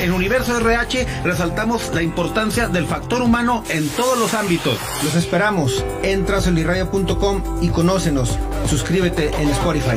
En Universo RH resaltamos la importancia del factor humano en todos los ámbitos. Los esperamos. Entra a y conócenos. Suscríbete en Spotify.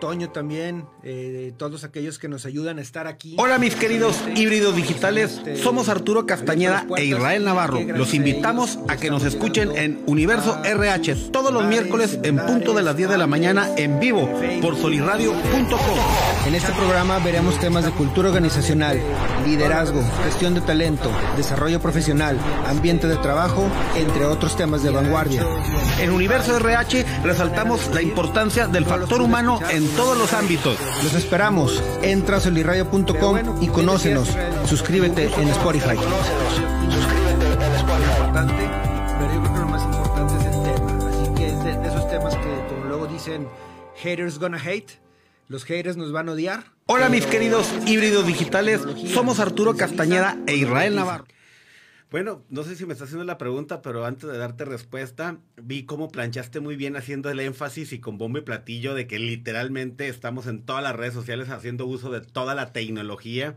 Toño también, eh, todos aquellos que nos ayudan a estar aquí. Hola mis queridos híbridos digitales, somos Arturo Castañeda e Israel Navarro. Los invitamos a que nos escuchen en Universo RH todos los miércoles en punto de las 10 de la mañana en vivo por soliradio.com. En este programa veremos temas de cultura organizacional, liderazgo, gestión de talento, desarrollo profesional, ambiente de trabajo, entre otros temas de vanguardia. En Universo RH resaltamos la importancia del factor humano en todos los ámbitos. Los esperamos. Entra a y conócenos. Suscríbete en Spotify. Suscríbete en Spotify. importante, pero yo creo que lo más importante es el tema. Así que es de, de esos temas que, como luego dicen, haters gonna hate. Los haters nos van a odiar. Hola mis queridos híbridos digitales, somos Arturo Castañeda e Israel Navarro. Bueno, no sé si me estás haciendo la pregunta, pero antes de darte respuesta, vi cómo planchaste muy bien haciendo el énfasis y con bombo y platillo de que literalmente estamos en todas las redes sociales haciendo uso de toda la tecnología.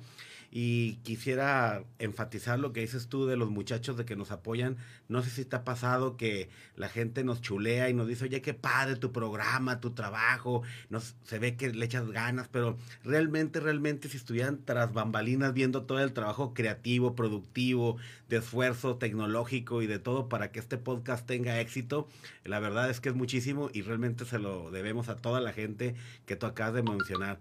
Y quisiera enfatizar lo que dices tú de los muchachos de que nos apoyan. No sé si te ha pasado que la gente nos chulea y nos dice, oye, qué padre tu programa, tu trabajo. Nos, se ve que le echas ganas, pero realmente, realmente, si estuvieran tras bambalinas viendo todo el trabajo creativo, productivo, de esfuerzo tecnológico y de todo para que este podcast tenga éxito, la verdad es que es muchísimo y realmente se lo debemos a toda la gente que tú acabas de mencionar.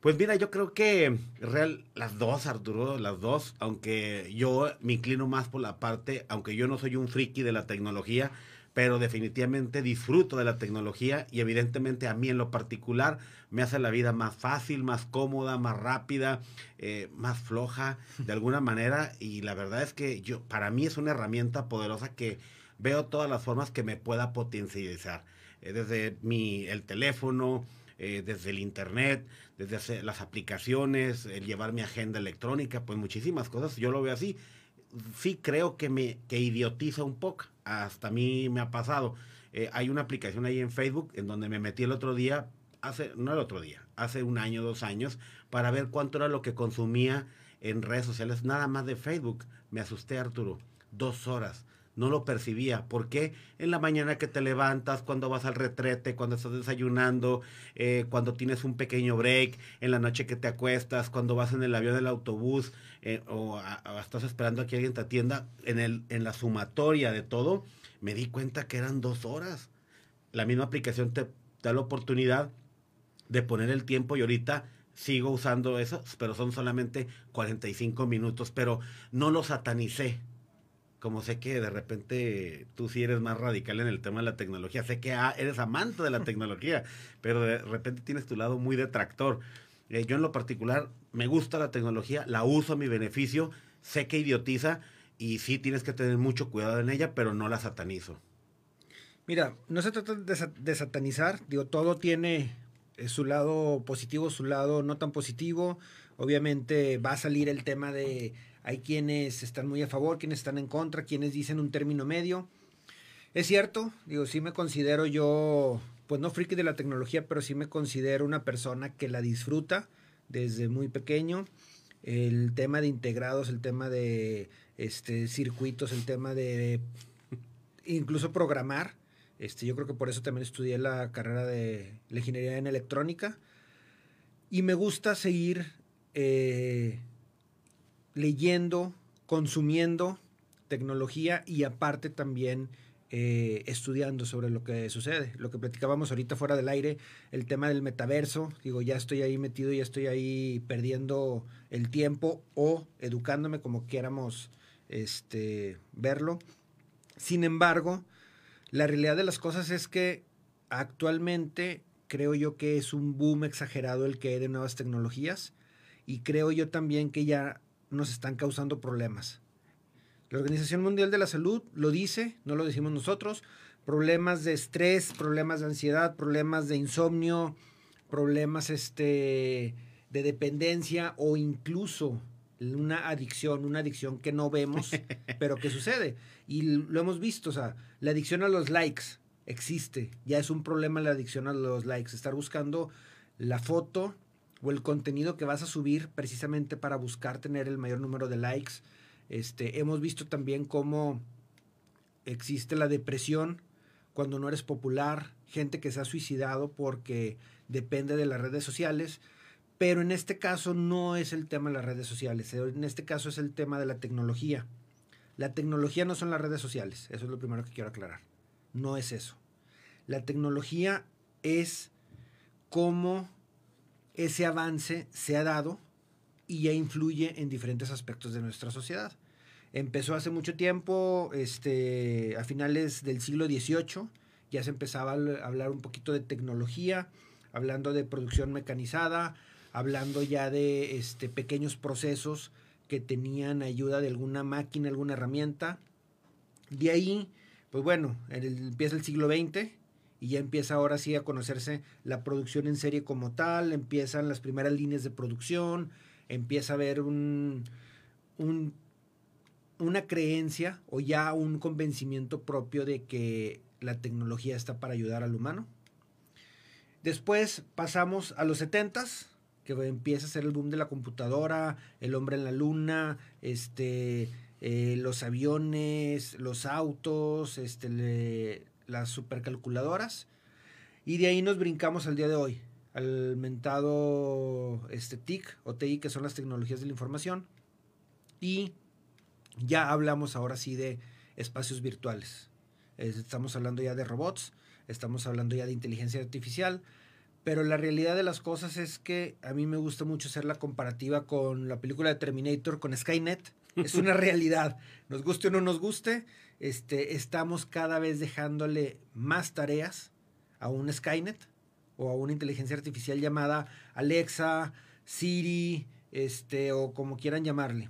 Pues mira, yo creo que real, las dos, Arturo, las dos, aunque yo me inclino más por la parte, aunque yo no soy un friki de la tecnología, pero definitivamente disfruto de la tecnología y evidentemente a mí en lo particular me hace la vida más fácil, más cómoda, más rápida, eh, más floja de alguna manera. Y la verdad es que yo para mí es una herramienta poderosa que veo todas las formas que me pueda potencializar, Eh, desde mi el teléfono, eh, desde el internet, desde las aplicaciones, el llevar mi agenda electrónica, pues muchísimas cosas, yo lo veo así. Sí creo que me que idiotiza un poco, hasta a mí me ha pasado. Eh, hay una aplicación ahí en Facebook en donde me metí el otro día, hace, no el otro día, hace un año, dos años, para ver cuánto era lo que consumía en redes sociales, nada más de Facebook. Me asusté, Arturo, dos horas no lo percibía. ¿Por qué? En la mañana que te levantas, cuando vas al retrete, cuando estás desayunando, eh, cuando tienes un pequeño break, en la noche que te acuestas, cuando vas en el avión del autobús eh, o estás esperando a que alguien te atienda, en, el, en la sumatoria de todo, me di cuenta que eran dos horas. La misma aplicación te da la oportunidad de poner el tiempo y ahorita sigo usando eso, pero son solamente 45 minutos, pero no lo satanicé como sé que de repente tú sí eres más radical en el tema de la tecnología, sé que ah, eres amante de la tecnología, pero de repente tienes tu lado muy detractor. Eh, yo en lo particular me gusta la tecnología, la uso a mi beneficio, sé que idiotiza y sí tienes que tener mucho cuidado en ella, pero no la satanizo. Mira, no se trata de, sa- de satanizar, digo, todo tiene eh, su lado positivo, su lado no tan positivo. Obviamente va a salir el tema de hay quienes están muy a favor, quienes están en contra, quienes dicen un término medio. Es cierto, digo, sí me considero yo, pues no friki de la tecnología, pero sí me considero una persona que la disfruta desde muy pequeño. El tema de integrados, el tema de este, circuitos, el tema de incluso programar. Este, yo creo que por eso también estudié la carrera de la ingeniería en electrónica. Y me gusta seguir eh, leyendo, consumiendo tecnología y aparte también eh, estudiando sobre lo que sucede. Lo que platicábamos ahorita fuera del aire, el tema del metaverso, digo, ya estoy ahí metido, ya estoy ahí perdiendo el tiempo o educándome como quieramos este, verlo. Sin embargo, la realidad de las cosas es que actualmente creo yo que es un boom exagerado el que hay de nuevas tecnologías y creo yo también que ya nos están causando problemas. La Organización Mundial de la Salud lo dice, no lo decimos nosotros, problemas de estrés, problemas de ansiedad, problemas de insomnio, problemas este, de dependencia o incluso una adicción, una adicción que no vemos, pero que sucede. Y lo hemos visto, o sea, la adicción a los likes existe, ya es un problema la adicción a los likes, estar buscando la foto o el contenido que vas a subir precisamente para buscar tener el mayor número de likes este, hemos visto también cómo existe la depresión cuando no eres popular, gente que se ha suicidado porque depende de las redes sociales, pero en este caso no es el tema de las redes sociales, en este caso es el tema de la tecnología. La tecnología no son las redes sociales, eso es lo primero que quiero aclarar. No es eso. La tecnología es cómo ese avance se ha dado y ya influye en diferentes aspectos de nuestra sociedad. Empezó hace mucho tiempo, este, a finales del siglo XVIII, ya se empezaba a hablar un poquito de tecnología, hablando de producción mecanizada, hablando ya de este, pequeños procesos que tenían ayuda de alguna máquina, alguna herramienta. De ahí, pues bueno, empieza el siglo XX y ya empieza ahora sí a conocerse la producción en serie como tal, empiezan las primeras líneas de producción, empieza a haber un, una creencia o ya un convencimiento propio de que la tecnología está para ayudar al humano. Después pasamos a los 70 que empieza a ser el boom de la computadora, el hombre en la luna, este, eh, los aviones, los autos, este, las supercalculadoras. Y de ahí nos brincamos al día de hoy, al mentado este, TIC o TI, que son las tecnologías de la información. Y ya hablamos ahora sí de espacios virtuales. Estamos hablando ya de robots, estamos hablando ya de inteligencia artificial, pero la realidad de las cosas es que a mí me gusta mucho hacer la comparativa con la película de Terminator, con Skynet. Es una realidad. Nos guste o no nos guste, este, estamos cada vez dejándole más tareas a un Skynet o a una inteligencia artificial llamada Alexa, Siri, este, o como quieran llamarle.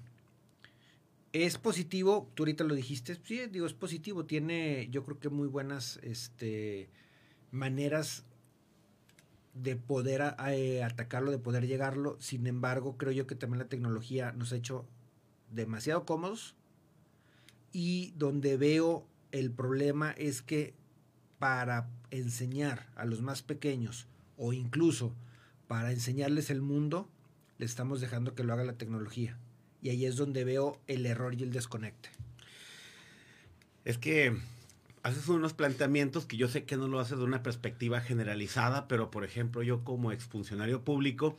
Es positivo, tú ahorita lo dijiste, sí, digo, es positivo, tiene yo creo que muy buenas este, maneras de poder eh, atacarlo, de poder llegarlo. Sin embargo, creo yo que también la tecnología nos ha hecho demasiado cómodos y donde veo el problema es que para enseñar a los más pequeños o incluso para enseñarles el mundo, le estamos dejando que lo haga la tecnología. Y ahí es donde veo el error y el desconecte. Es que haces unos planteamientos que yo sé que no lo haces de una perspectiva generalizada, pero por ejemplo yo como exfuncionario público,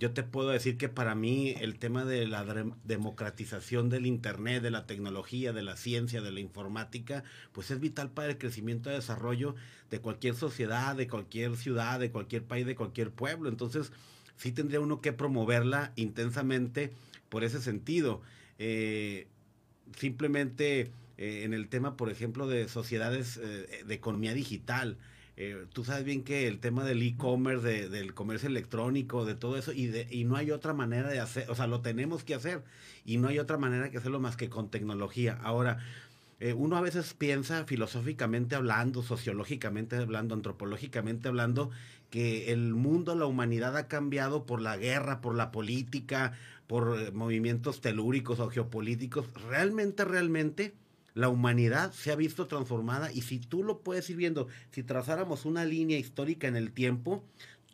yo te puedo decir que para mí el tema de la democratización del Internet, de la tecnología, de la ciencia, de la informática, pues es vital para el crecimiento y desarrollo de cualquier sociedad, de cualquier ciudad, de cualquier país, de cualquier pueblo. Entonces, sí tendría uno que promoverla intensamente por ese sentido. Eh, simplemente eh, en el tema, por ejemplo, de sociedades eh, de economía digital, eh, tú sabes bien que el tema del e-commerce, del comercio electrónico, de todo eso, y, de, y no hay otra manera de hacer, o sea, lo tenemos que hacer, y no hay otra manera que hacerlo más que con tecnología. Ahora, eh, uno a veces piensa filosóficamente hablando, sociológicamente hablando, antropológicamente hablando, que el mundo, la humanidad ha cambiado por la guerra, por la política, por eh, movimientos telúricos o geopolíticos. Realmente, realmente la humanidad se ha visto transformada y si tú lo puedes ir viendo, si trazáramos una línea histórica en el tiempo,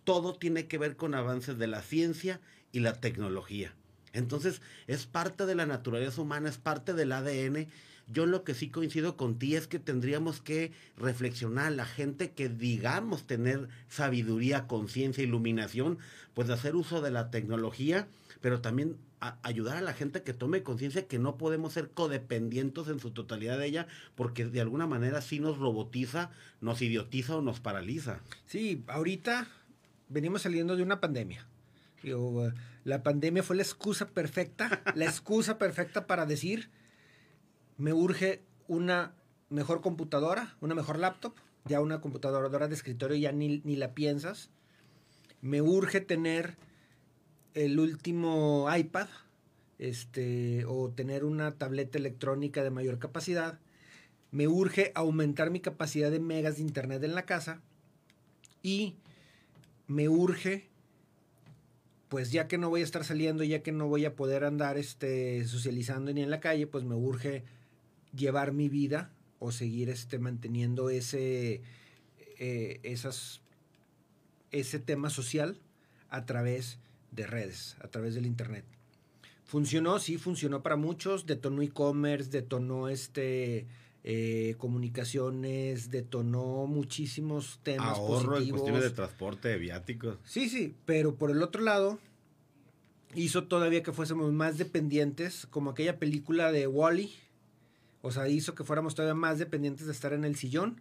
todo tiene que ver con avances de la ciencia y la tecnología. Entonces, es parte de la naturaleza humana, es parte del ADN. Yo en lo que sí coincido con ti es que tendríamos que reflexionar, la gente que digamos tener sabiduría, conciencia, iluminación, pues de hacer uso de la tecnología, pero también a- ayudar a la gente que tome conciencia que no podemos ser codependientes en su totalidad de ella, porque de alguna manera sí nos robotiza, nos idiotiza o nos paraliza. Sí, ahorita venimos saliendo de una pandemia. Digo, la pandemia fue la excusa perfecta, la excusa perfecta para decir, me urge una mejor computadora, una mejor laptop, ya una computadora de escritorio ya ni, ni la piensas. Me urge tener el último iPad, este, o tener una tableta electrónica de mayor capacidad. Me urge aumentar mi capacidad de megas de internet en la casa. Y me urge, pues ya que no voy a estar saliendo, ya que no voy a poder andar este, socializando ni en la calle, pues me urge llevar mi vida o seguir este, manteniendo ese, eh, esas, ese tema social a través de redes, a través del internet. Funcionó, sí, funcionó para muchos, detonó e-commerce, detonó este eh, comunicaciones, detonó muchísimos temas Ahorro en positivos. cuestiones de transporte, de viáticos. Sí, sí, pero por el otro lado hizo todavía que fuésemos más dependientes, como aquella película de Wally. O sea, hizo que fuéramos todavía más dependientes de estar en el sillón,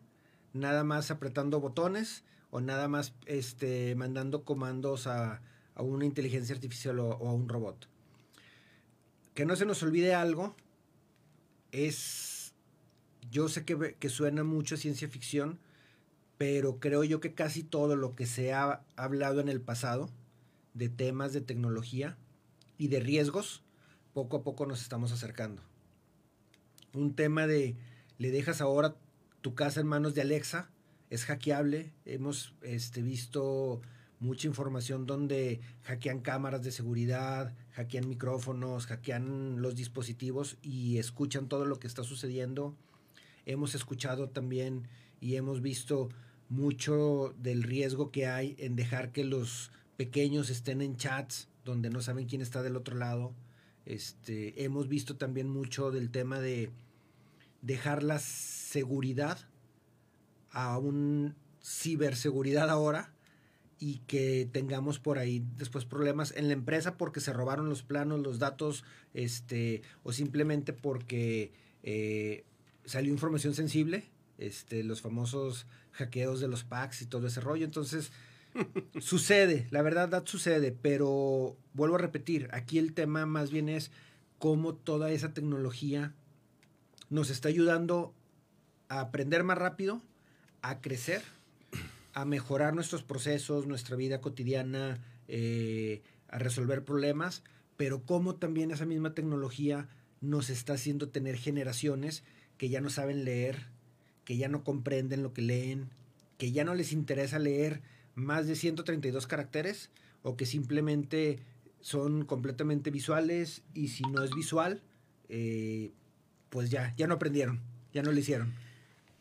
nada más apretando botones o nada más este, mandando comandos a, a una inteligencia artificial o, a un robot. Que no se nos olvide algo, es, yo sé que, que suena mucho a ciencia ficción, pero creo yo que casi todo lo que se ha hablado en el pasado de temas de tecnología y de riesgos, poco a poco nos estamos acercando. Un tema de le dejas ahora tu casa en manos de Alexa, es hackeable. Hemos este, visto mucha información donde hackean cámaras de seguridad, hackean micrófonos, hackean los dispositivos y escuchan todo lo que está sucediendo. Hemos escuchado también y hemos visto mucho del riesgo que hay en dejar que los pequeños estén en chats donde no saben quién está del otro lado. Este, hemos visto también mucho del tema de dejar la seguridad a un ciberseguridad ahora y que tengamos por ahí después problemas en la empresa porque se robaron los planos, los datos, este, o simplemente porque eh, salió información sensible, este, los famosos hackeos de los packs y todo ese rollo. Entonces, sucede, la verdad sucede, pero vuelvo a repetir, aquí el tema más bien es cómo toda esa tecnología nos está ayudando a aprender más rápido, a crecer, a mejorar nuestros procesos, nuestra vida cotidiana, eh, a resolver problemas, pero cómo también esa misma tecnología nos está haciendo tener generaciones que ya no saben leer, que ya no comprenden lo que leen, que ya no les interesa leer más de 132 caracteres o que simplemente son completamente visuales y si no es visual, eh, pues ya, ya no aprendieron, ya no lo hicieron.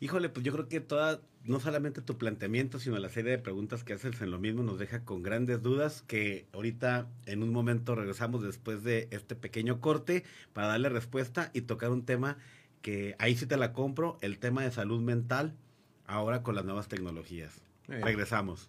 Híjole, pues yo creo que toda, no solamente tu planteamiento, sino la serie de preguntas que haces en lo mismo nos deja con grandes dudas que ahorita en un momento regresamos después de este pequeño corte para darle respuesta y tocar un tema que ahí sí te la compro, el tema de salud mental, ahora con las nuevas tecnologías. Eh. Regresamos.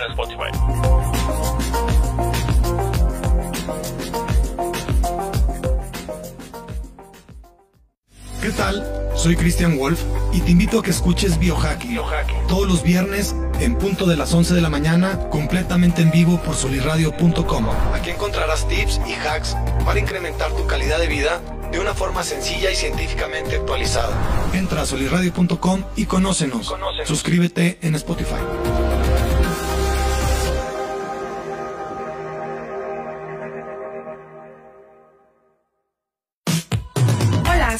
en Spotify. ¿Qué tal? Soy Christian Wolf y te invito a que escuches Biohacking Biohacking. todos los viernes en punto de las 11 de la mañana completamente en vivo por soliradio.com. Aquí encontrarás tips y hacks para incrementar tu calidad de vida de una forma sencilla y científicamente actualizada. Entra a soliradio.com y conócenos. Conócenos. Suscríbete en Spotify.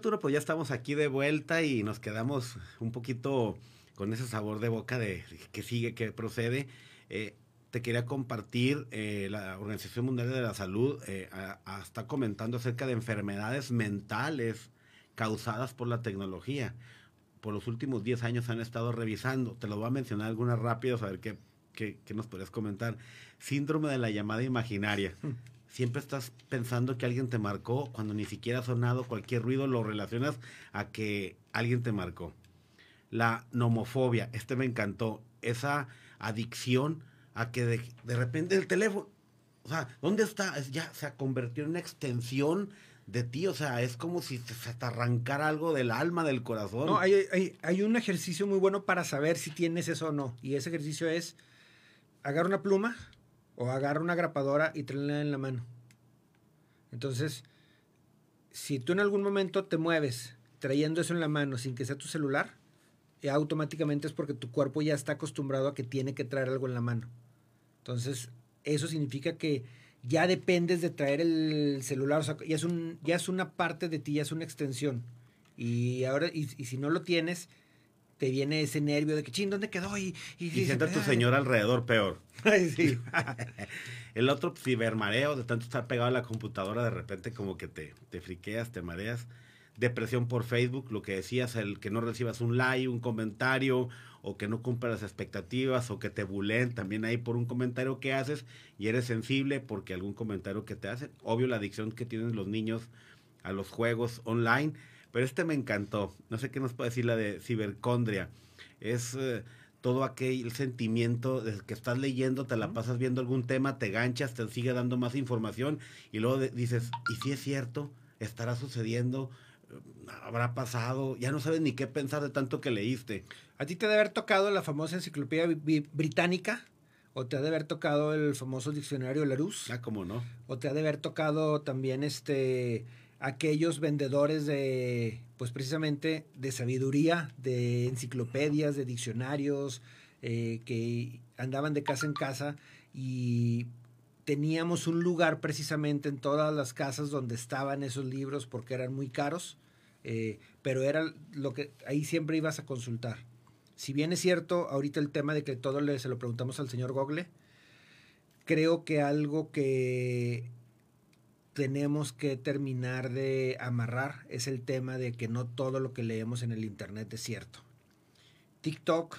Arturo, pues ya estamos aquí de vuelta y nos quedamos un poquito con ese sabor de boca de que sigue, que procede. Eh, te quería compartir, eh, la Organización Mundial de la Salud eh, a- a- está comentando acerca de enfermedades mentales causadas por la tecnología. Por los últimos 10 años han estado revisando. Te lo voy a mencionar algunas rápidas, a ver qué, qué, qué nos podrías comentar. Síndrome de la llamada imaginaria. Siempre estás pensando que alguien te marcó cuando ni siquiera ha sonado cualquier ruido, lo relacionas a que alguien te marcó. La nomofobia, este me encantó. Esa adicción a que de, de repente el teléfono, o sea, ¿dónde está? Es ya se ha convertido en una extensión de ti, o sea, es como si se te arrancara algo del alma, del corazón. No, hay, hay- hay un ejercicio muy bueno para saber si tienes eso o no. Y ese ejercicio es agarra una pluma o agarra una grapadora y tráela en la mano. Entonces, si tú en algún momento te mueves trayendo eso en la mano sin que sea tu celular, ya automáticamente es porque tu cuerpo ya está acostumbrado a que tiene que traer algo en la mano. Entonces, eso significa que ya dependes de traer el celular, o sea, ya es, un, ya es una parte de ti, ya es una extensión. Y ahora, y si no lo tienes, te viene ese nervio de que, ching, ¿dónde quedó? Y, y, y sienta tu señor alrededor peor. Ay, sí. El otro, cibermareo, de tanto estar pegado a la computadora, de repente como que te, te friqueas, te mareas. Depresión por Facebook, lo que decías, el que no recibas un like, un comentario, o que no cumpla las expectativas, o que te bulen también ahí por un comentario que haces y eres sensible porque algún comentario que te hacen. Obvio la adicción que tienen los niños a los juegos online, pero este me encantó. No sé qué nos puede decir la de cibercondria. Es eh, todo aquel sentimiento de que estás leyendo, te la pasas viendo algún tema, te ganchas, te sigue dando más información y luego de- dices, ¿y si es cierto? ¿Estará sucediendo? ¿Habrá pasado? Ya no sabes ni qué pensar de tanto que leíste. ¿A ti te debe haber tocado la famosa enciclopedia británica? ¿O te ha de haber tocado el famoso diccionario Larousse? Ah, ¿cómo no? ¿O te ha de haber tocado también este aquellos vendedores de, pues precisamente, de sabiduría, de enciclopedias, de diccionarios, eh, que andaban de casa en casa y teníamos un lugar precisamente en todas las casas donde estaban esos libros porque eran muy caros, eh, pero era lo que ahí siempre ibas a consultar. Si bien es cierto, ahorita el tema de que todo le, se lo preguntamos al señor Google, creo que algo que tenemos que terminar de amarrar es el tema de que no todo lo que leemos en el Internet es cierto. TikTok,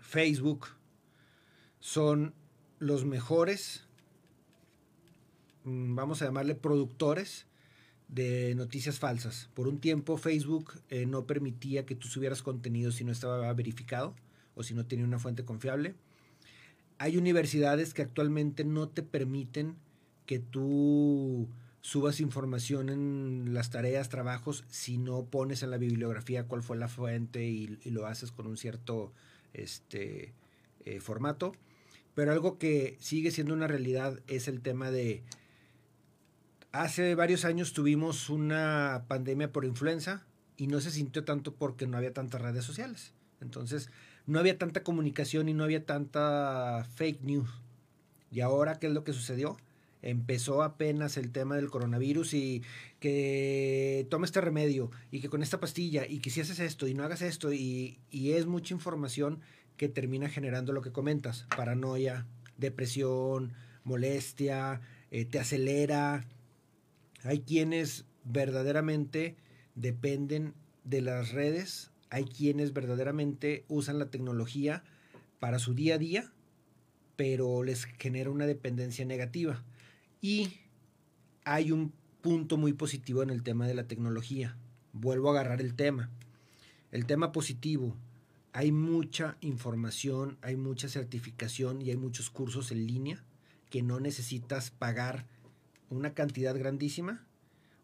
Facebook son los mejores, mm, vamos a llamarle productores de noticias falsas. Por un tiempo Facebook eh, no permitía que tú subieras contenido si no estaba verificado o si no tenía una fuente confiable. Hay universidades que actualmente no te permiten que tú subas información en las tareas, trabajos, si no pones en la bibliografía cuál fue la fuente y, lo haces con un cierto este, eh, formato. Pero algo que sigue siendo una realidad es el tema de... Hace varios años tuvimos una pandemia por influenza y no se sintió tanto porque no había tantas redes sociales. Entonces, no había tanta comunicación y no había tanta fake news. Y ahora, ¿qué es lo que sucedió? Empezó apenas el tema del coronavirus y que toma este remedio y que con esta pastilla y que si haces esto y no hagas esto y, y es mucha información que termina generando lo que comentas, paranoia, depresión, molestia, eh, te acelera. Hay quienes verdaderamente dependen de las redes, hay quienes verdaderamente usan la tecnología para su día a día, pero les genera una dependencia negativa. Y hay un punto muy positivo en el tema de la tecnología. Vuelvo a agarrar el tema. El tema positivo. Hay mucha información, hay mucha certificación y hay muchos cursos en línea que no necesitas pagar una cantidad grandísima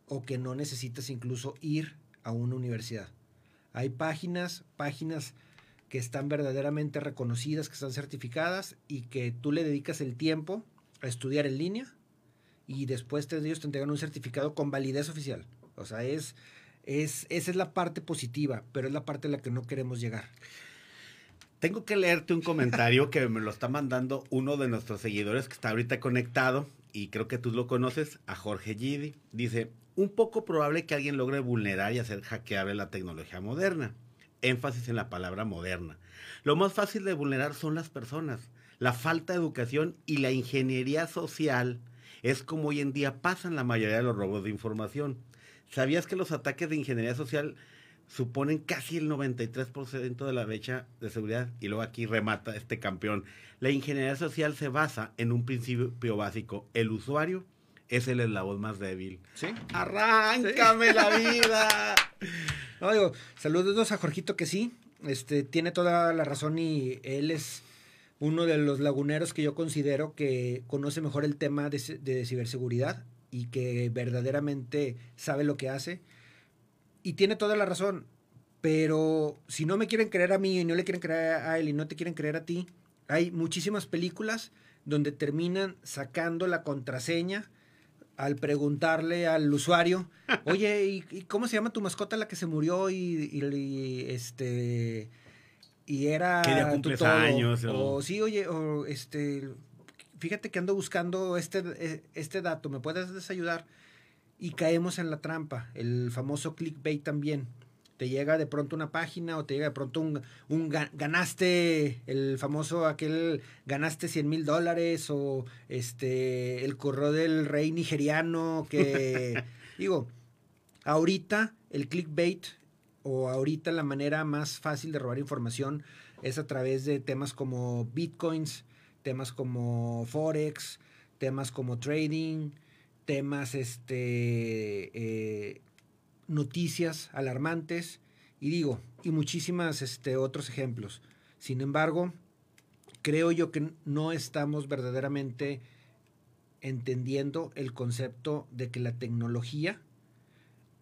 o que no necesitas incluso ir a una universidad. Hay páginas, páginas que están verdaderamente reconocidas, que están certificadas y que tú le dedicas el tiempo a estudiar en línea y después te, ellos te entregan un certificado con validez oficial. O sea, es, es, esa es la parte positiva, pero es la parte a la que no queremos llegar. Tengo que leerte un comentario que me lo está mandando uno de nuestros seguidores que está ahorita conectado y creo que tú lo conoces, a Jorge Gidi. Dice, un poco probable que alguien logre vulnerar y hacer hackeable la tecnología moderna. Énfasis en la palabra moderna. Lo más fácil de vulnerar son las personas. La falta de educación y la ingeniería social es como hoy en día pasan la mayoría de los robos de información. ¿Sabías que los ataques de ingeniería social suponen casi el 93% de la brecha de seguridad? Y luego aquí remata este campeón. La ingeniería social se basa en un principio básico. El usuario es el eslabón más débil. ¿Sí? ¡Arráncame la vida! No, digo, saludos a Jorgito que sí, este, tiene toda la razón y él es uno de los laguneros que yo considero que conoce mejor el tema de, de ciberseguridad y que verdaderamente sabe lo que hace. Y tiene toda la razón, pero si no me quieren creer a mí y no le quieren creer a él y no te quieren creer a ti, hay muchísimas películas donde terminan sacando la contraseña al preguntarle al usuario, oye, ¿y, cómo se llama tu mascota la que se murió y, este y era años o... sí, oye, o este fíjate que ando buscando este e, este dato, ¿me puedes ayudar? Y caemos en la trampa, el famoso clickbait también. Te llega de pronto una página o te llega de pronto un, un ganaste el famoso aquel ganaste 100 mil dólares o este el correo del rey nigeriano que digo ahorita el clickbait o ahorita la manera más fácil de robar información es a través de temas como bitcoins temas como forex temas como trading temas este eh, noticias alarmantes y digo, y muchísimas este, otros ejemplos. Sin embargo, creo yo que no estamos verdaderamente entendiendo el concepto de que la tecnología,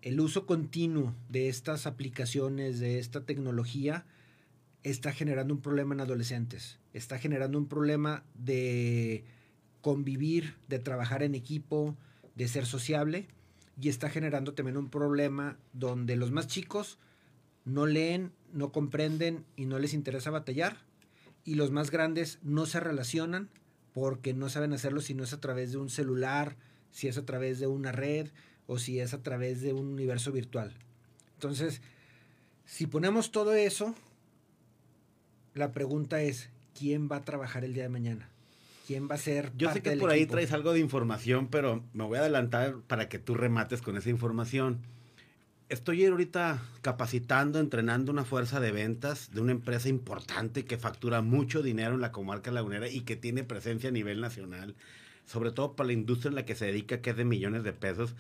el uso continuo de estas aplicaciones, de esta tecnología, está generando un problema en adolescentes, está generando un problema de convivir, de trabajar en equipo, de ser sociable y está generando también un problema donde los más chicos no leen, no comprenden y no les interesa batallar y los más grandes no se relacionan porque no saben hacerlo si no es a través de un celular, si es a través de una red o si es a través de un universo virtual. Entonces, si ponemos todo eso, la pregunta es, ¿quién va a trabajar el día de mañana? quién va a ser. Yo sé que por ahí traes algo de información, pero me voy a adelantar para que tú remates con esa información. Estoy ahorita capacitando, entrenando una fuerza de ventas de una empresa importante que factura mucho dinero en la comarca lagunera y que tiene presencia a nivel nacional, sobre todo para la industria en la que se dedica, que es de millones de pesos.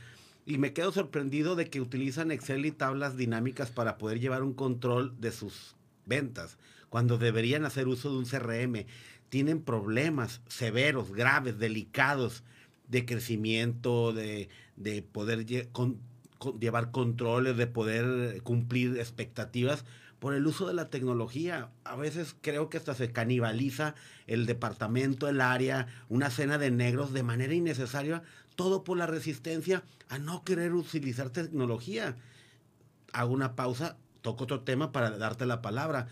Y me quedo sorprendido de que utilizan Excel y tablas dinámicas para poder llevar un control de sus ventas, cuando deberían hacer uso de un CRM tienen problemas severos, graves, delicados de crecimiento, de, poder llevar controles, de poder cumplir expectativas por el uso de la tecnología. A veces creo que hasta se canibaliza el departamento, el área, una cena de negros de manera innecesaria, todo por la resistencia a no querer utilizar tecnología. Hago una pausa, toco otro tema para darte la palabra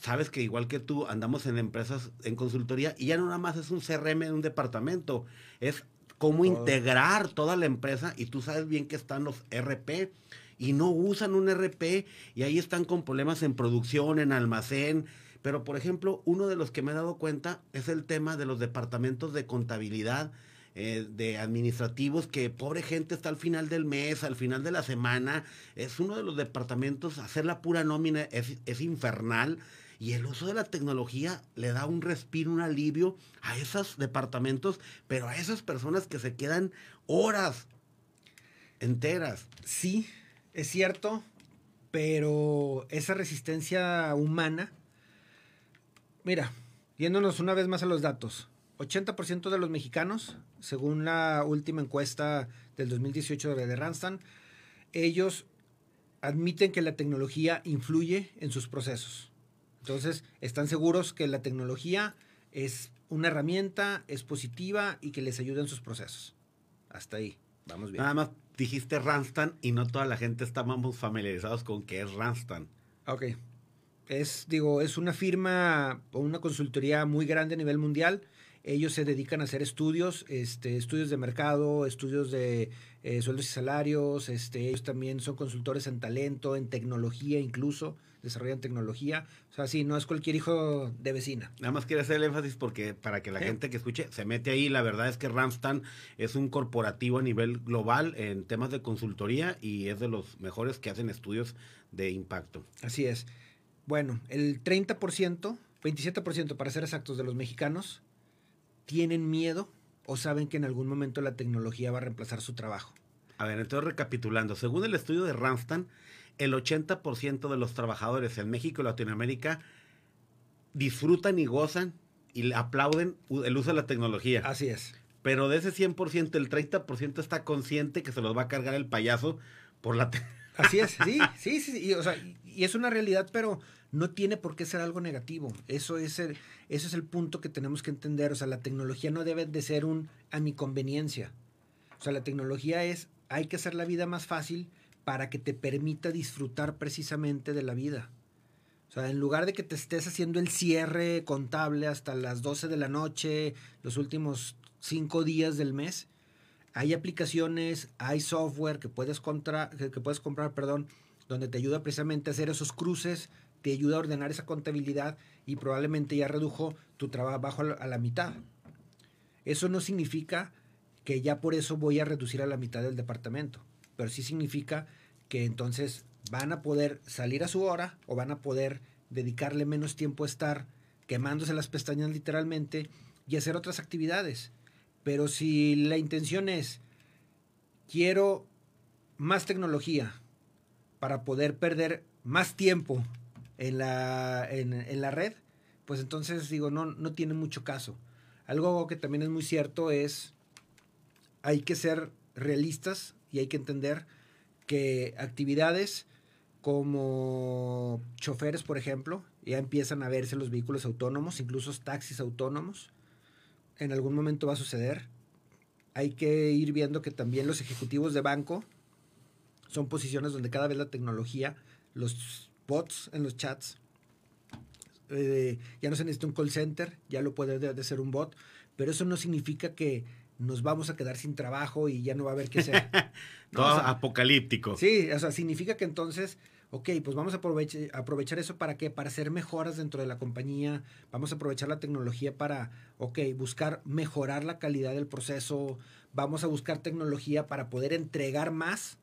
sabes que igual que tú andamos en empresas en consultoría y ya no nada más es un CRM de un departamento, es cómo integrar toda la empresa y tú sabes bien que están los RP y no usan un RP y ahí están con problemas en producción, en almacén. Pero por ejemplo, uno de los que me he dado cuenta es el tema de los departamentos de contabilidad, eh, de administrativos, que pobre gente está al final del mes, al final de la semana. Es uno de los departamentos, hacer la pura nómina es, es infernal y el uso de la tecnología le da un respiro, un alivio a esos departamentos, pero a esas personas que se quedan horas enteras. Sí, es cierto, pero esa resistencia humana, mira, yéndonos una vez más a los datos, 80% de los mexicanos, según la última encuesta del 2018 de Randstad, ellos admiten que la tecnología influye en sus procesos. Entonces, están seguros que la tecnología es una herramienta, es positiva y que les ayuda en sus procesos. Hasta ahí, vamos bien. Nada más dijiste Ranstan y no toda la gente estábamos familiarizados con qué es Ranstan. Ok. Es, digo, es una firma o una consultoría muy grande a nivel mundial. Ellos se dedican a hacer estudios, este, estudios de mercado, estudios de eh, sueldos y salarios. Este, ellos también son consultores en talento, en tecnología incluso, desarrollan tecnología. O sea, sí, no es cualquier hijo de vecina. Nada más quiero hacer el énfasis porque para que la gente que escuche se mete ahí, la verdad es que Ramstan es un corporativo a nivel global en temas de consultoría y es de los mejores que hacen estudios de impacto. Así es. Bueno, el 30%, 27% para ser exactos, de los mexicanos tienen miedo o saben que en algún momento la tecnología va a reemplazar su trabajo. A ver, entonces recapitulando, según el estudio de Ramstan, el 80% de los trabajadores en México y Latinoamérica disfrutan y gozan y aplauden el uso de la tecnología. Así es. Pero de ese 100%, el 30% está consciente que se los va a cargar el payaso por la... Así es, sí, sí, sí, y, o sea, y es una realidad, pero no tiene por qué ser algo negativo. Eso es el, eso es el punto que tenemos que entender. O sea, la tecnología no debe de ser un a mi conveniencia. O sea, la tecnología es, hay que hacer la vida más fácil para que te permita disfrutar precisamente de la vida. O sea, en lugar de que te estés haciendo el cierre contable hasta las 12 de la noche, los últimos cinco días del mes, hay aplicaciones, hay software que puedes, contra, que puedes comprar, perdón, donde te ayuda precisamente a hacer esos cruces, te ayuda a ordenar esa contabilidad y probablemente ya redujo tu trabajo a la, mitad. Eso no significa que ya por eso voy a reducir a la mitad del departamento, pero sí significa que entonces van a poder salir a su hora o van a poder dedicarle menos tiempo a estar quemándose las pestañas literalmente y hacer otras actividades. Pero si la intención es, quiero más tecnología para poder perder más tiempo en la, en, en la red, pues entonces digo, no, no tiene mucho caso. Algo que también es muy cierto es, hay que ser realistas y hay que entender que actividades como choferes, por ejemplo, ya empiezan a verse los vehículos autónomos, incluso taxis autónomos. En algún momento va a suceder. Hay que ir viendo que también los ejecutivos de banco son posiciones donde cada vez la tecnología, los bots en los chats, eh, ya no se necesita un call center, ya lo puede de, de ser un bot, pero eso no significa que nos vamos a quedar sin trabajo y ya no va a haber que hacer. No, Todo o sea, apocalíptico. Sí, o sea, significa que entonces, ok, pues vamos a aprovech- aprovechar eso para qué? Para hacer mejoras dentro de la compañía, vamos a aprovechar la tecnología para, ok, buscar mejorar la calidad del proceso, vamos a buscar tecnología para poder entregar más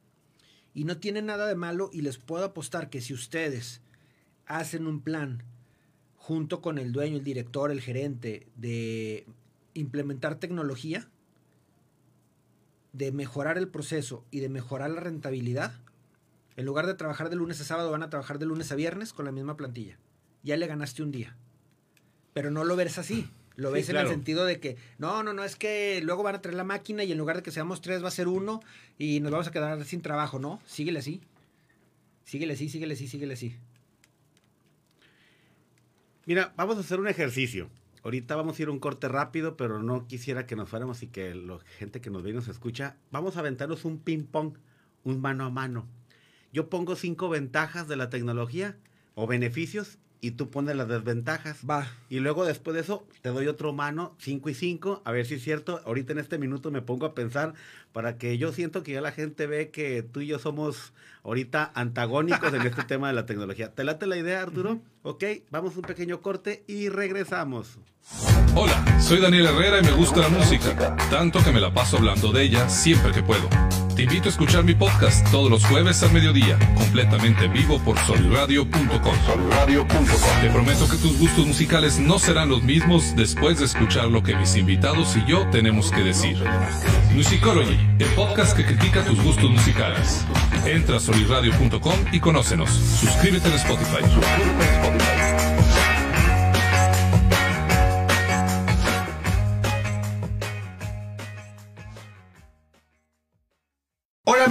y no tiene nada de malo y les puedo apostar que si ustedes hacen un plan junto con el dueño, el director, el gerente de implementar tecnología, de mejorar el proceso y de mejorar la rentabilidad, en lugar de trabajar de lunes a sábado, van a trabajar de lunes a viernes con la misma plantilla. Ya le ganaste un día. Pero no lo ves así. Lo Sí, ves en el sentido de que, no, no, no, es que luego van a traer la máquina y en lugar de que seamos tres va a ser uno y nos vamos a quedar sin trabajo, ¿no? Síguele así. Síguele así, síguele así, síguele así. Mira, vamos a hacer un ejercicio. Ahorita vamos a ir a un corte rápido, pero no quisiera que nos fuéramos y que la gente que nos ve y nos escucha, vamos a aventarnos un ping-pong, un mano a mano. Yo pongo cinco ventajas de la tecnología o beneficios y tú pones las desventajas. Va. Y luego después de eso te doy otro mano, 5 y 5, a ver si es cierto. Ahorita en este minuto me pongo a pensar para que yo siento que ya la gente ve que tú y yo somos ahorita antagónicos en este tema de la tecnología. ¿Te late la idea, Arturo? Ok, vamos a un pequeño corte y regresamos. Hola, soy Daniel Herrera y me gusta la música, tanto que me la paso hablando de ella siempre que puedo. Te invito a escuchar mi podcast todos los jueves al mediodía, completamente en vivo por soliradio.com. Te prometo que tus gustos musicales no serán los mismos después de escuchar lo que mis invitados y yo tenemos que decir. Musicology, el podcast que critica tus gustos musicales. Entra a soliradio.com y conócenos. Suscríbete en Spotify.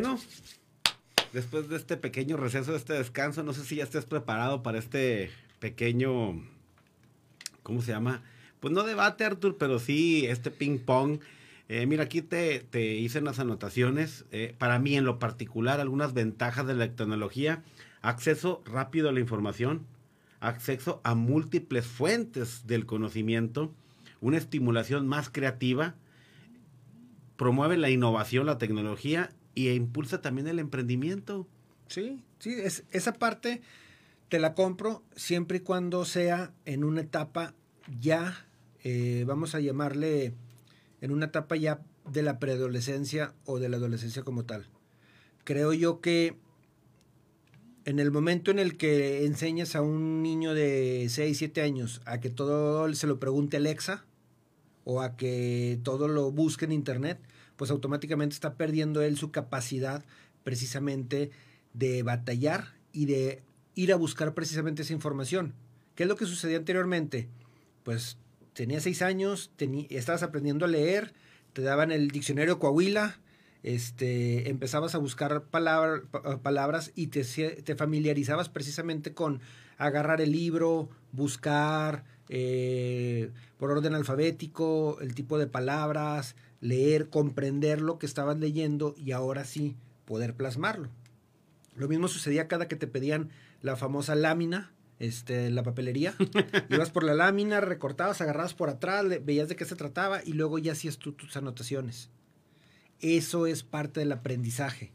Bueno, después de este pequeño receso, de este descanso, no sé si ya estés preparado para este pequeño, ¿cómo se llama? Pues no debate, Artur, pero sí este ping pong. Eh, mira, aquí te, te hice unas anotaciones. Eh, para mí, en lo particular, algunas ventajas de la tecnología. Acceso rápido a la información, acceso a múltiples fuentes del conocimiento, una estimulación más creativa, promueve la innovación, la tecnología y impulsa también el emprendimiento. Sí, sí, es, esa parte te la compro siempre y cuando sea en una etapa ya, eh, vamos a llamarle, en una etapa ya de la preadolescencia o de la adolescencia como tal. Creo yo que en el momento en el que enseñas a un niño de 6, 7 años a que todo se lo pregunte Alexa o a que todo lo busque en internet, pues automáticamente está perdiendo él su capacidad precisamente de batallar y de ir a buscar precisamente esa información. ¿Qué es lo que sucedía anteriormente? Pues tenías seis años, estabas aprendiendo a leer, te daban el diccionario Coahuila, este, empezabas a buscar palabra- pa- palabras y te, te familiarizabas precisamente con agarrar el libro, buscar eh, por orden alfabético el tipo de palabras, leer, comprender lo que estabas leyendo y ahora sí poder plasmarlo. Lo mismo sucedía cada que te pedían la famosa lámina, este, la papelería. Ibas por la lámina, recortabas, agarrabas por atrás, le- veías de qué se trataba y luego ya hacías tú tus anotaciones. Eso es parte del aprendizaje.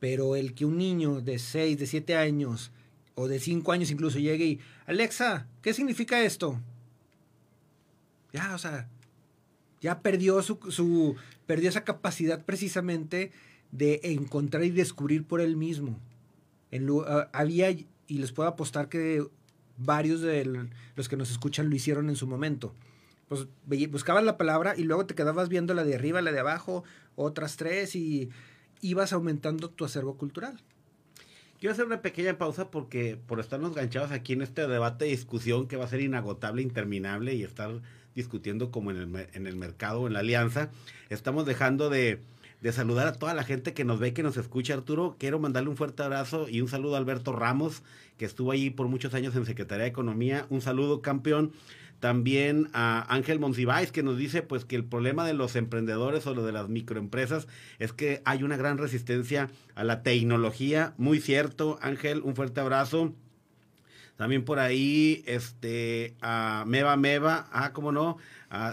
Pero el que un niño de 6, de 7 años o de 5 años incluso llegue y, Alexa, ¿qué significa esto? Ya, o sea, ya perdió su, su perdió esa capacidad precisamente de encontrar y descubrir por él mismo. En ah, había, y les puedo apostar que varios de los que nos escuchan lo hicieron en su momento. Pues buscabas la palabra y luego te quedabas viendo la de arriba, la de abajo, otras tres y ibas aumentando tu acervo cultural. Quiero hacer una pequeña pausa porque por estarnos ganchados aquí en este debate, discusión que va a ser inagotable, interminable y estar discutiendo como en el, en el mercado, en la alianza, estamos dejando de, de saludar a toda la gente que nos ve, que nos escucha, Arturo. Quiero mandarle un fuerte abrazo y un saludo a Alberto Ramos, que estuvo allí por muchos años en Secretaría de Economía. Un saludo, campeón. También a Ángel Monsiváis que nos dice pues que el problema de los emprendedores o lo de las microempresas es que hay una gran resistencia a la tecnología. Muy cierto, Ángel, un fuerte abrazo. También por ahí, este, a Meva Meva, ah, cómo no,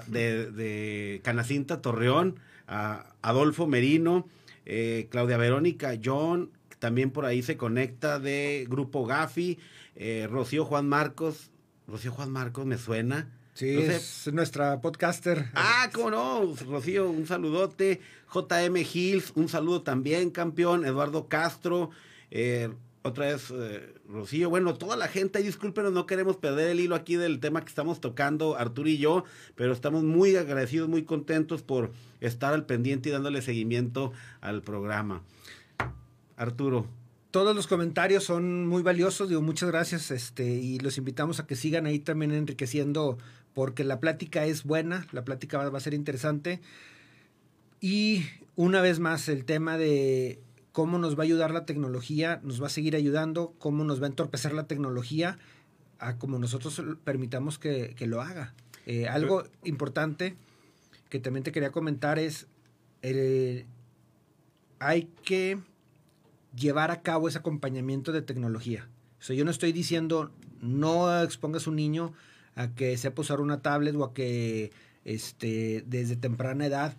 de, de, Canacinta, Torreón, a Adolfo Merino, eh, Claudia Verónica, John, también por ahí se conecta de Grupo Gafi, eh, Rocío Juan Marcos, Rocío Juan Marcos me suena. Sí, es nuestra podcaster. Ah, cómo no, Rocío, un saludote. JM Hills, un saludo también, campeón. Eduardo Castro, eh, otra vez eh, Rocío. Bueno, toda la gente, discúlpenos, no queremos perder el hilo aquí del tema que estamos tocando, Arturo y yo, pero estamos muy agradecidos, muy contentos por estar al pendiente y dándole seguimiento al programa. Arturo, todos los comentarios son muy valiosos, digo muchas gracias, este, y los invitamos a que sigan ahí también enriqueciendo, porque la plática es buena, la plática va, a ser interesante. Y una vez más, el tema de cómo nos va a ayudar la tecnología, nos va a seguir ayudando, cómo nos va a entorpecer la tecnología, a como nosotros permitamos que, lo haga. Eh, algo importante que también te quería comentar es, eh, hay que llevar a cabo ese acompañamiento de tecnología. O sea, yo no estoy diciendo no expongas a un niño a que sepa usar una tablet o a que este, desde temprana edad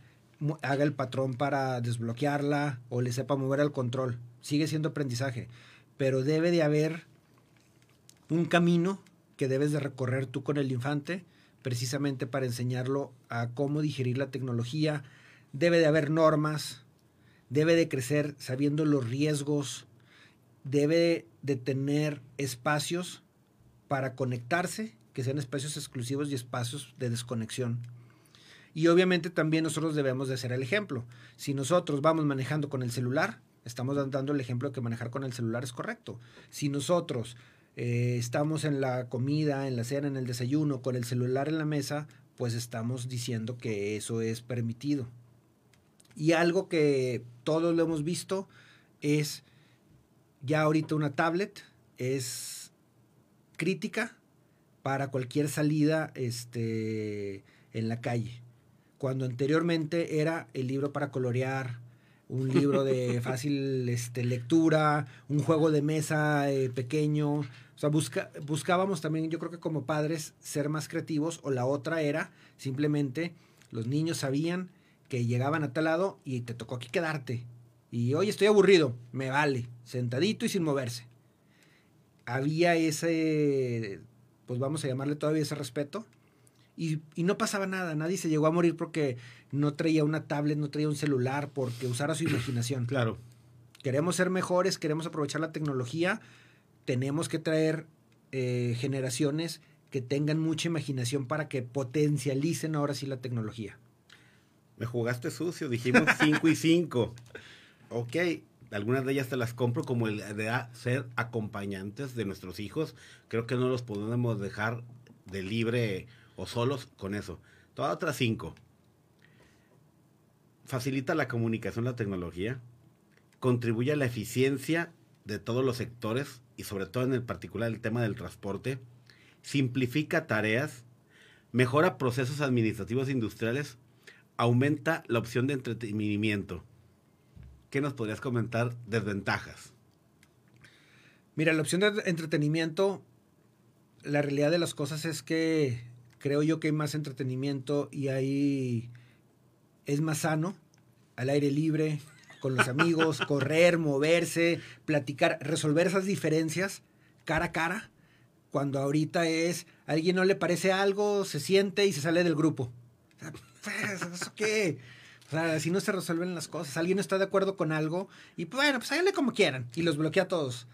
haga el patrón para desbloquearla o le sepa mover al control. Sigue siendo aprendizaje, pero debe de haber un camino que debes de recorrer tú con el infante precisamente para enseñarlo a cómo digerir la tecnología. Debe de haber normas, debe de crecer sabiendo los riesgos, debe de tener espacios para conectarse, que sean espacios exclusivos y espacios de desconexión. Y obviamente también nosotros debemos de ser el ejemplo. Si nosotros vamos manejando con el celular, estamos dando el ejemplo de que manejar con el celular es correcto. Si nosotros eh, estamos en la comida, en la cena, en el desayuno, con el celular en la mesa, pues estamos diciendo que eso es permitido. Y algo que todos lo hemos visto es ya ahorita una tablet es crítica para cualquier salida este, en la calle. Cuando anteriormente era el libro para colorear, un libro de fácil este, lectura, un juego de mesa eh, pequeño. O sea, busca, buscábamos también, yo creo que como padres, ser más creativos. O la otra era simplemente los niños sabían que llegaban a tal lado y te tocó aquí quedarte. Y hoy estoy aburrido, me vale, sentadito y sin moverse. Había ese, pues vamos a llamarle todavía ese respeto. Y, y, no pasaba nada, nadie se llegó a morir porque no traía una tablet, no traía un celular, porque usara su imaginación. Claro. Queremos ser mejores, queremos aprovechar la tecnología, tenemos que traer eh, generaciones que tengan mucha imaginación para que potencialicen ahora sí la tecnología. Me jugaste sucio, dijimos 5 y 5. Ok, algunas de ellas te las compro como el de ser acompañantes de nuestros hijos. Creo que no los podemos dejar de libre o solos con eso. Todas otras cinco. Facilita la comunicación la tecnología. Contribuye a la eficiencia de todos los sectores y sobre todo en el particular el tema del transporte. Simplifica tareas. Mejora procesos administrativos e industriales aumenta la opción de entretenimiento. ¿Qué nos podrías comentar? Desventajas. Mira, la opción de entretenimiento, la realidad de las cosas es que creo yo que hay más entretenimiento y ahí es más sano, al aire libre, con los amigos, correr, moverse, platicar, resolver esas diferencias cara a cara, cuando ahorita es, a alguien no le parece algo, se siente y se sale del grupo. Pues, ¿eso qué? O sea, así no se resuelven las cosas. Alguien no está de acuerdo con algo y pues, bueno, pues háganle como quieran y los bloquea a todos.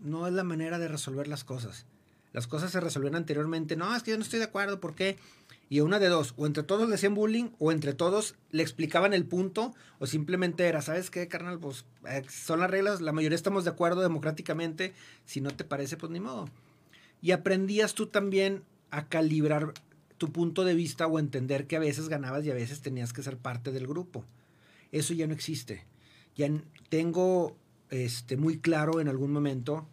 No es la manera de resolver las cosas. Las cosas se resolvían anteriormente. No, es que yo no estoy de acuerdo, ¿por qué? Y una de dos, o entre todos le hacían bullying, o entre todos le explicaban el punto, o simplemente era, ¿sabes qué, carnal? Pues eh, son las reglas, la mayoría estamos de acuerdo democráticamente, si no te parece, pues ni modo. Y aprendías tú también a calibrar tu punto de vista o entender que a veces ganabas y a veces tenías que ser parte del grupo. Eso ya no existe. Ya tengo este, muy claro en algún momento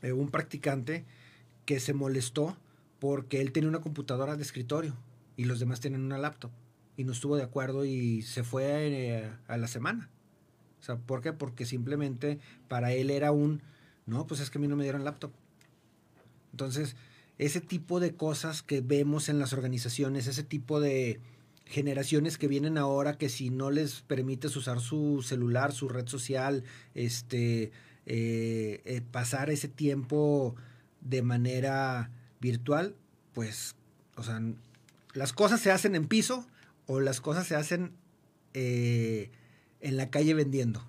eh, un practicante que se molestó porque él tenía una computadora de escritorio y los demás tienen una laptop. Y no estuvo de acuerdo y se fue eh, a la semana. O sea, ¿por qué? Porque simplemente para él era un, no, pues es que a mí no me dieron laptop. Entonces, ese tipo de cosas que vemos en las organizaciones, ese tipo de generaciones que vienen ahora que si no les permites usar su celular, su red social, este, eh, eh, pasar ese tiempo de manera virtual, pues, o sea, las cosas se hacen en piso o las cosas se hacen eh, en la calle vendiendo.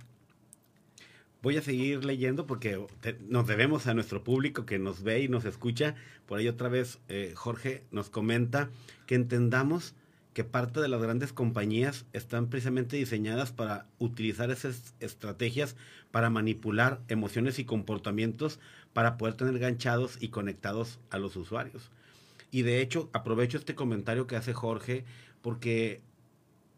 Voy a seguir leyendo porque nos debemos a nuestro público que nos ve y nos escucha. Por ahí otra vez eh, Jorge nos comenta que entendamos que parte de las grandes compañías están precisamente diseñadas para utilizar esas estrategias para manipular emociones y comportamientos para poder tener ganchados y conectados a los usuarios. Y de hecho, aprovecho este comentario que hace Jorge porque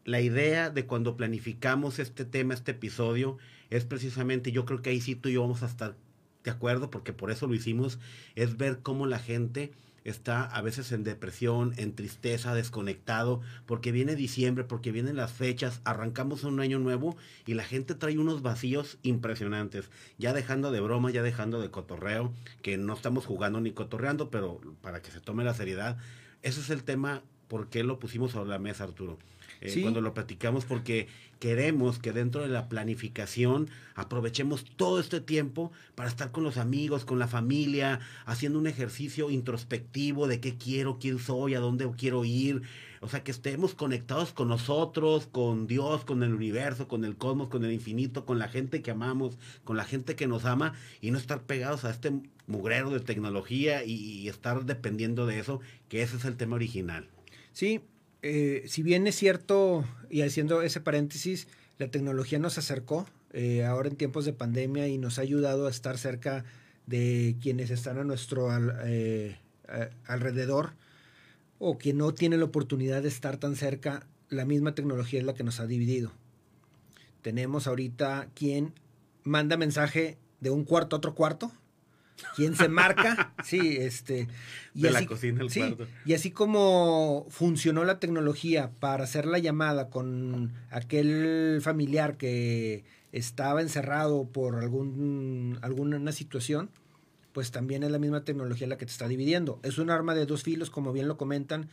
la idea de cuando planificamos este tema, este episodio, es precisamente, yo creo que ahí sí tú y yo vamos a estar de acuerdo, porque por eso lo hicimos, es ver cómo la gente está a veces en depresión, en tristeza, desconectado, porque viene diciembre, porque vienen las fechas, arrancamos un año nuevo y la gente trae unos vacíos impresionantes, ya dejando de broma, ya dejando de cotorreo, que no estamos jugando ni cotorreando, pero para que se tome la seriedad, ese es el tema, ¿por qué lo pusimos sobre la mesa, Arturo? Eh, cuando lo platicamos, porque queremos que dentro de la planificación aprovechemos todo este tiempo para estar con los amigos, con la familia, haciendo un ejercicio introspectivo de qué quiero, quién soy, a dónde quiero ir. O sea, que estemos conectados con nosotros, con Dios, con el universo, con el cosmos, con el infinito, con la gente que amamos, con la gente que nos ama y no estar pegados a este mugrero de tecnología y, y estar dependiendo de eso, que ese es el tema original. Sí, eh, si bien es cierto, y haciendo ese paréntesis, la tecnología nos acercó eh, ahora en tiempos de pandemia y nos ha ayudado a estar cerca de quienes están a nuestro eh, alrededor o que no tienen la oportunidad de estar tan cerca, la misma tecnología es la que nos ha dividido. Tenemos ahorita quien manda mensaje de un cuarto a otro cuarto, quién se marca, sí, este. Y de la cocina al cuarto. Y así como funcionó la tecnología para hacer la llamada con aquel familiar que estaba encerrado por algún, alguna situación, pues también es la misma tecnología la que te está dividiendo. Es un arma de dos filos, como bien lo comentan.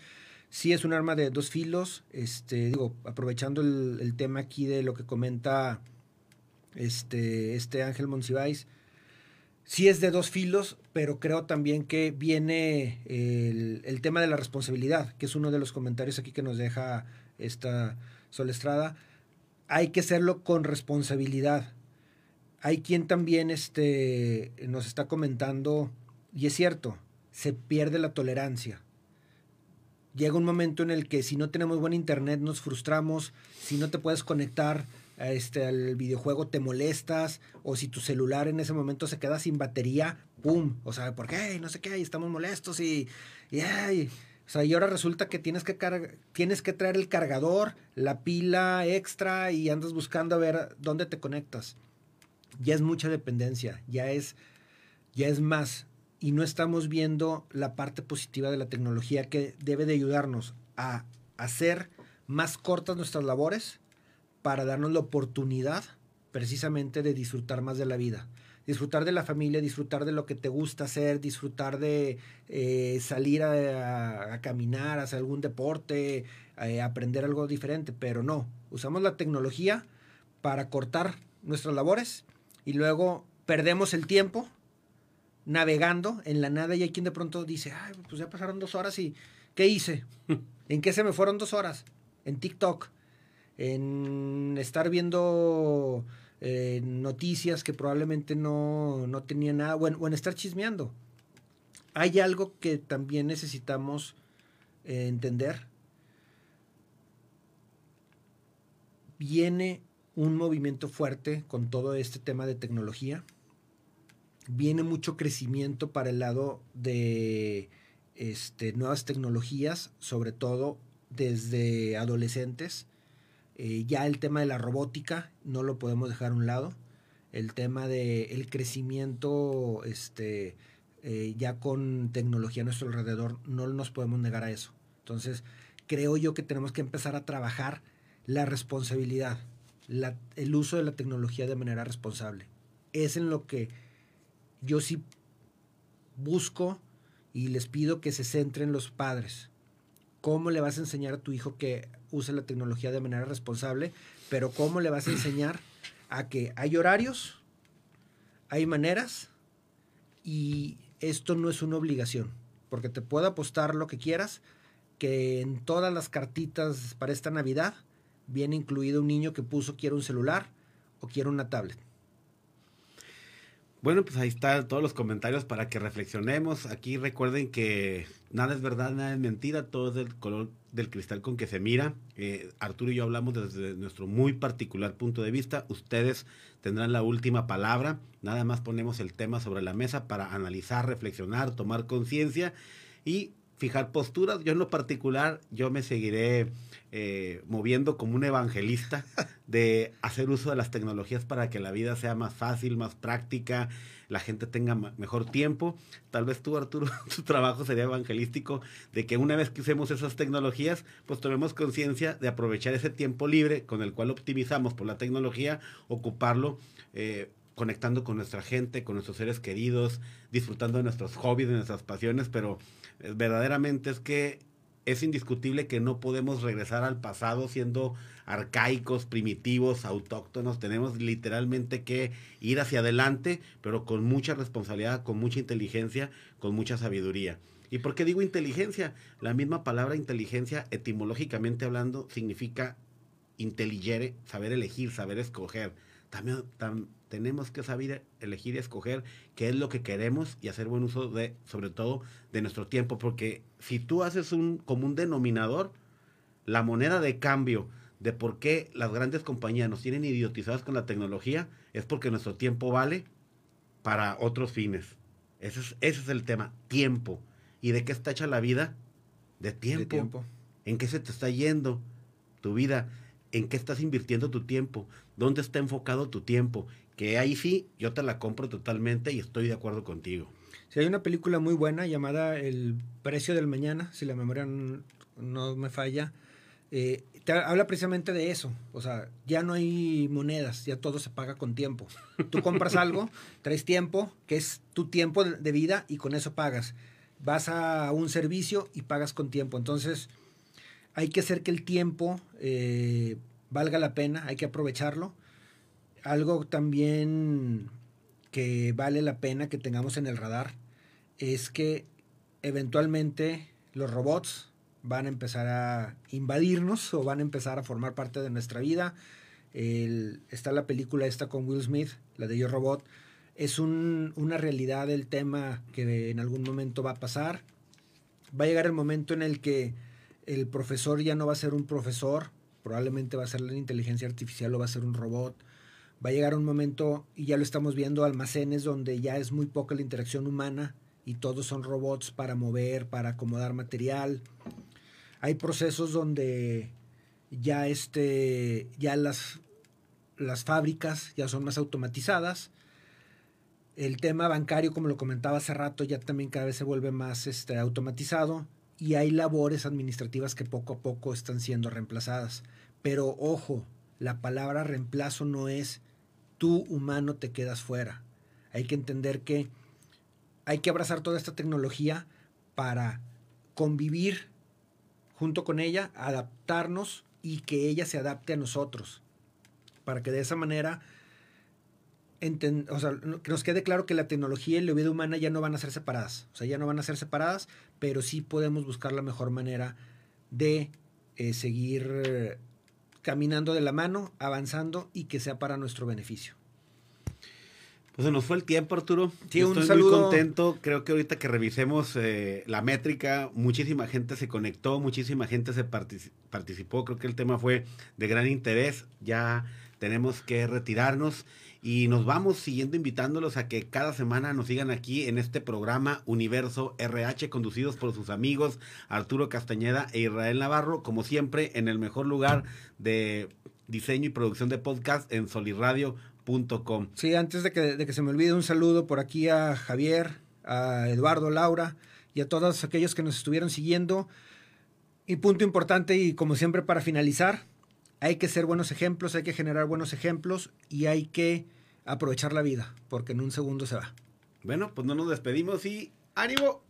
Sí es un arma de dos filos. Este, digo, aprovechando el, el tema aquí de lo que comenta este, este Ángel Monsiváis sí es de dos filos, pero creo también que viene el, tema de la responsabilidad, que es uno de los comentarios aquí que nos deja esta Solestrada. Hay que hacerlo con responsabilidad. Hay quien también este, nos está comentando, y es cierto, se pierde la tolerancia. Llega un momento en el que si no tenemos buen internet nos frustramos, si no te puedes conectar este, al videojuego te molestas o si tu celular en ese momento se queda sin batería, ¡pum! O sea, ¿por qué? No sé qué, y estamos molestos y, y, o sea, y ahora resulta que tienes que, tienes que traer el cargador, la pila extra y andas buscando a ver dónde te conectas. Ya es mucha dependencia, ya es, ya es más. Y no estamos viendo la parte positiva de la tecnología que debe de ayudarnos a hacer más cortas nuestras labores para darnos la oportunidad precisamente de disfrutar más de la vida. Disfrutar de la familia, disfrutar de lo que te gusta hacer, disfrutar de eh, salir a, caminar, hacer algún deporte, eh, aprender algo diferente, pero no, usamos la tecnología para cortar nuestras labores y luego perdemos el tiempo navegando en la nada y hay quien de pronto dice, Ay, pues ya pasaron dos horas y ¿qué hice? ¿En qué se me fueron dos horas? En TikTok en estar viendo eh, noticias que probablemente no, no tenía nada, o en, estar chismeando. Hay algo que también necesitamos eh, entender. Viene un movimiento fuerte con todo este tema de tecnología. Viene mucho crecimiento para el lado de este, nuevas tecnologías, sobre todo desde adolescentes eh, ya el tema de la robótica no lo podemos dejar a un lado. El tema del el crecimiento este, eh, ya con tecnología a nuestro alrededor, no nos podemos negar a eso. Entonces, creo yo que tenemos que empezar a trabajar la responsabilidad, la- el uso de la tecnología de manera responsable. Es en lo que yo sí busco y les pido que se centren los padres. ¿Cómo le vas a enseñar a tu hijo que use la tecnología de manera responsable? Pero ¿cómo le vas a enseñar a que hay horarios, hay maneras y esto no es una obligación? Porque te puedo apostar lo que quieras, que en todas las cartitas para esta Navidad viene incluido un niño que puso quiero un celular o quiero una tablet. Bueno, pues ahí están todos los comentarios para que reflexionemos. Aquí recuerden que nada es verdad, nada es mentira, todo es del color del cristal con que se mira. Eh, Arturo y yo hablamos desde nuestro muy particular punto de vista. Ustedes tendrán la última palabra. Nada más ponemos el tema sobre la mesa para analizar, reflexionar, tomar conciencia y fijar posturas. Yo en lo particular, yo me seguiré eh, moviendo como un evangelista de hacer uso de las tecnologías para que la vida sea más fácil, más práctica, la gente tenga mejor tiempo. Tal vez tú, Arturo, tu trabajo sería evangelístico de que una vez que usemos esas tecnologías, pues tomemos conciencia de aprovechar ese tiempo libre con el cual optimizamos por la tecnología, ocuparlo. eh, conectando con nuestra gente, con nuestros seres queridos, disfrutando de nuestros hobbies, de nuestras pasiones, pero eh, verdaderamente es que es indiscutible que no podemos regresar al pasado siendo arcaicos, primitivos, autóctonos. Tenemos literalmente que ir hacia adelante, pero con mucha responsabilidad, con mucha inteligencia, con mucha sabiduría. ¿Y por qué digo inteligencia? La misma palabra inteligencia, etimológicamente hablando, significa intelligere, saber elegir, saber escoger. También tam- tenemos que saber elegir y escoger qué es lo que queremos y hacer buen uso de, sobre todo, de nuestro tiempo. Porque si tú haces un como un denominador, la moneda de cambio de por qué las grandes compañías nos tienen idiotizados con la tecnología es porque nuestro tiempo vale para otros fines. Ese es, ese es el tema, tiempo. ¿Y de qué está hecha la vida? De tiempo. De tiempo. ¿En qué se te está yendo tu vida? ¿En qué estás invirtiendo tu tiempo? ¿Dónde está enfocado tu tiempo? Que ahí sí, yo te la compro totalmente y estoy de acuerdo contigo. Si hay una película muy buena llamada El precio del mañana, si la memoria no me falla, eh, te habla precisamente de eso. O sea, ya no hay monedas, ya todo se paga con tiempo. Tú compras algo, traes tiempo, que es tu tiempo de vida, y con eso pagas. Vas a un servicio y pagas con tiempo. Entonces, hay que hacer que el tiempo eh, valga la pena, hay que aprovecharlo. Algo también que vale la pena que tengamos en el radar es que eventualmente los robots van a empezar a invadirnos o van a empezar a formar parte de nuestra vida. Está la película esta con Will Smith, la de Yo Robot. Es un- una realidad el tema que en algún momento va a pasar. Va a llegar el momento en el que el profesor ya no va a ser un profesor, probablemente va a ser la inteligencia artificial o va a ser un robot. Va a llegar un momento, y ya lo estamos viendo, almacenes donde ya es muy poca la interacción humana y todos son robots para mover, para acomodar material. Hay procesos donde ya este, ya las, las fábricas ya son más automatizadas. El tema bancario, como lo comentaba hace rato, ya también cada vez se vuelve más este, automatizado y hay labores administrativas que poco a poco están siendo reemplazadas. Pero ojo, la palabra reemplazo no es tú humano te quedas fuera. Hay que entender que hay que abrazar toda esta tecnología para convivir junto con ella, adaptarnos y que ella se adapte a nosotros. Para que de esa manera o sea, que nos quede claro que la tecnología y la vida humana ya no van a ser separadas. O sea, ya no van a ser separadas, pero sí podemos buscar la mejor manera de eh, seguir caminando de la mano, avanzando y que sea para nuestro beneficio. Pues se nos fue el tiempo, Arturo. Sí, Yo un estoy saludo. muy contento. Creo que ahorita que revisemos eh, la métrica, muchísima gente se conectó, muchísima gente se partici- participó. Creo que el tema fue de gran interés. Ya tenemos que retirarnos y nos vamos siguiendo invitándolos a que cada semana nos sigan aquí en este programa Universo RH, conducidos por sus amigos Arturo Castañeda e Israel Navarro, como siempre en el mejor lugar de diseño y producción de podcast en soliradio.com. Sí, antes de que, de que se me olvide, un saludo por aquí a Javier, a Eduardo, Laura y a todos aquellos que nos estuvieron siguiendo. Y punto importante y como siempre para finalizar, hay que ser buenos ejemplos, hay que generar buenos ejemplos y hay que aprovechar la vida, porque en un segundo se va. Bueno, pues no nos despedimos y ánimo.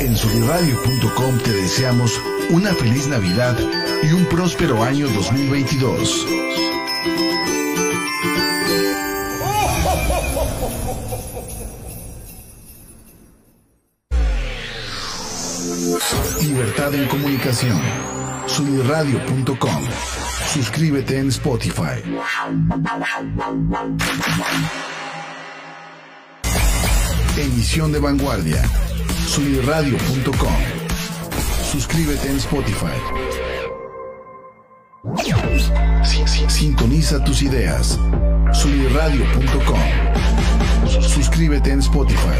En soliradio.com te deseamos una feliz Navidad y un próspero año 2022. Libertad en comunicación. Soliradio.com. Suscríbete en Spotify. Emisión de vanguardia. Soliradio.com. Suscríbete en Spotify. Sintoniza tus ideas. Soliradio.com. Suscríbete en Spotify.